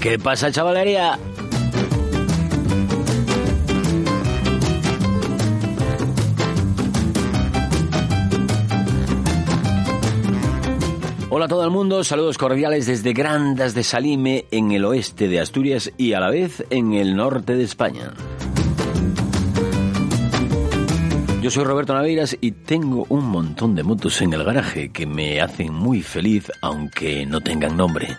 ¿Qué pasa, chavalería? Hola a todo el mundo, saludos cordiales desde Grandas de Salime en el oeste de Asturias y a la vez en el norte de España. Yo soy Roberto Naveiras y tengo un montón de motos en el garaje que me hacen muy feliz aunque no tengan nombre.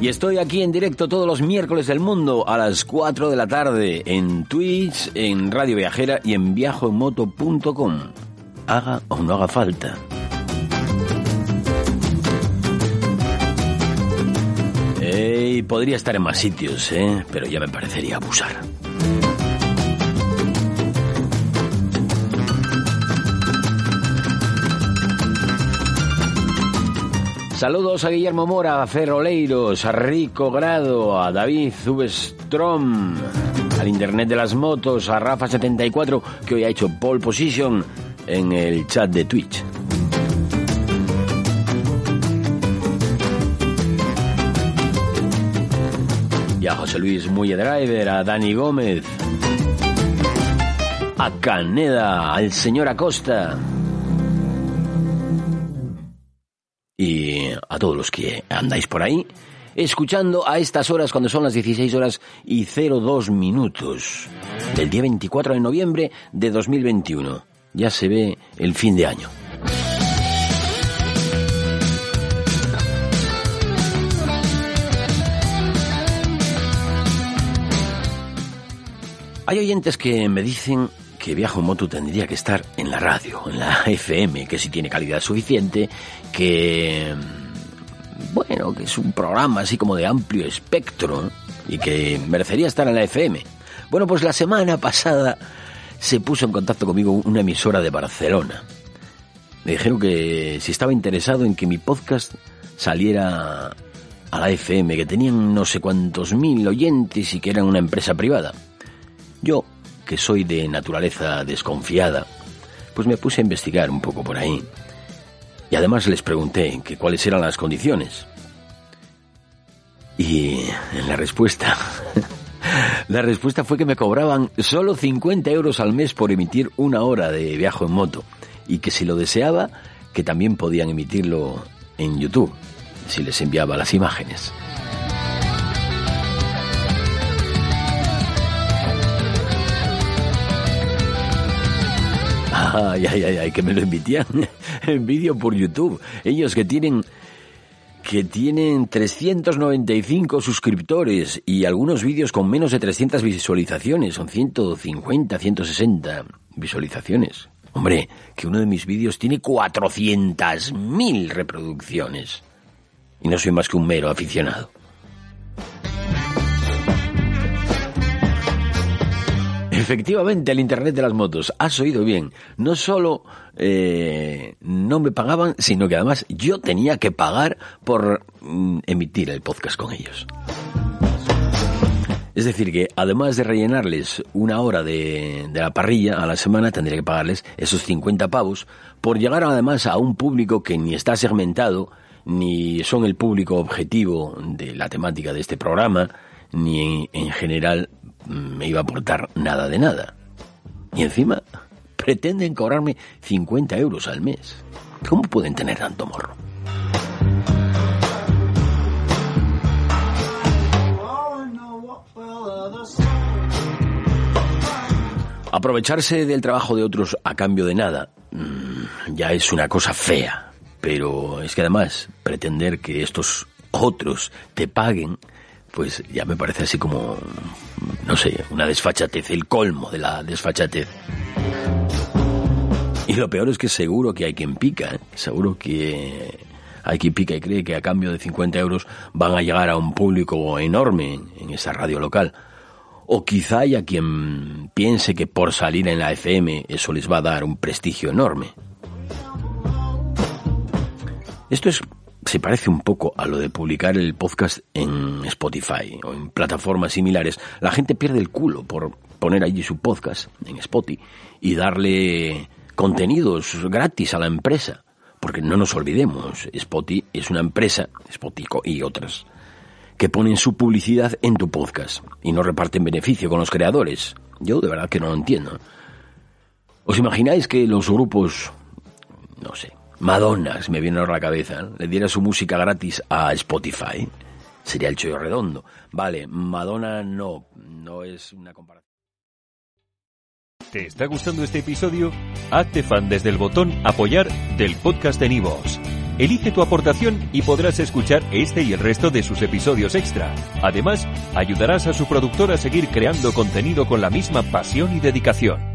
Y estoy aquí en directo todos los miércoles del mundo a las 4 de la tarde en Twitch, en Radio Viajera y en viajoenmoto.com. Haga o no haga falta. Ey, podría estar en más sitios, ¿eh? pero ya me parecería abusar. Saludos a Guillermo Mora, a Fer Oleiros, a Rico Grado, a David Zubestrom, al Internet de las Motos, a Rafa74, que hoy ha hecho pole position en el chat de Twitch. Y a José Luis Muye Driver, a Dani Gómez, a Caneda, al señor Acosta. Todos los que andáis por ahí, escuchando a estas horas cuando son las 16 horas y 02 minutos del día 24 de noviembre de 2021. Ya se ve el fin de año. Hay oyentes que me dicen que Viajo Moto tendría que estar en la radio, en la FM, que si tiene calidad suficiente, que que es un programa así como de amplio espectro y que merecería estar en la FM. Bueno, pues la semana pasada se puso en contacto conmigo una emisora de Barcelona. Me dijeron que si estaba interesado en que mi podcast saliera a la FM, que tenían no sé cuántos mil oyentes y que eran una empresa privada. Yo, que soy de naturaleza desconfiada, pues me puse a investigar un poco por ahí. Y además les pregunté que cuáles eran las condiciones. Y la respuesta, la respuesta fue que me cobraban solo 50 euros al mes por emitir una hora de viaje en moto. Y que si lo deseaba, que también podían emitirlo en YouTube, si les enviaba las imágenes. Ay, ay, ay, ay, que me lo emitían en vídeo por YouTube. Ellos que tienen que tienen 395 suscriptores y algunos vídeos con menos de 300 visualizaciones, son 150, 160 visualizaciones. Hombre, que uno de mis vídeos tiene 400.000 reproducciones. Y no soy más que un mero aficionado. Efectivamente, el Internet de las motos. Has oído bien. No solo eh, no me pagaban, sino que además yo tenía que pagar por mm, emitir el podcast con ellos. Es decir, que además de rellenarles una hora de, de, la parrilla a la semana, tendría que pagarles esos 50 pavos por llegar además a un público que ni está segmentado, ni son el público objetivo de la temática de este programa, ni en general me iba a aportar nada de nada. Y encima pretenden cobrarme 50 euros al mes. ¿Cómo pueden tener tanto morro? Aprovecharse del trabajo de otros a cambio de nada mm, ya es una cosa fea, pero es que además pretender que estos otros te paguen, pues ya me parece así como, no sé, una desfachatez, el colmo de la desfachatez. Y lo peor es que seguro que hay quien pica, ¿eh? seguro que hay quien pica y cree que a cambio de 50 euros van a llegar a un público enorme en esa radio local. O quizá haya quien piense que por salir en la FM eso les va a dar un prestigio enorme. Esto es, se parece un poco a lo de publicar el podcast en Spotify o en plataformas similares. La gente pierde el culo por poner allí su podcast en Spotify y darle contenidos gratis a la empresa. Porque no nos olvidemos, Spotify es una empresa, Spotify y otras, que ponen su publicidad en tu podcast y no reparten beneficio con los creadores. Yo de verdad que no lo entiendo. ¿Os imagináis que los grupos, no sé, Madonna, me viene ahora a la cabeza, le diera su música gratis a Spotify? Sería el chollo redondo. Vale, Madonna no, no es una comparación. ¿Te está gustando este episodio? Hazte fan desde el botón apoyar del podcast de Nivos. Elige tu aportación y podrás escuchar este y el resto de sus episodios extra. Además, ayudarás a su productor a seguir creando contenido con la misma pasión y dedicación.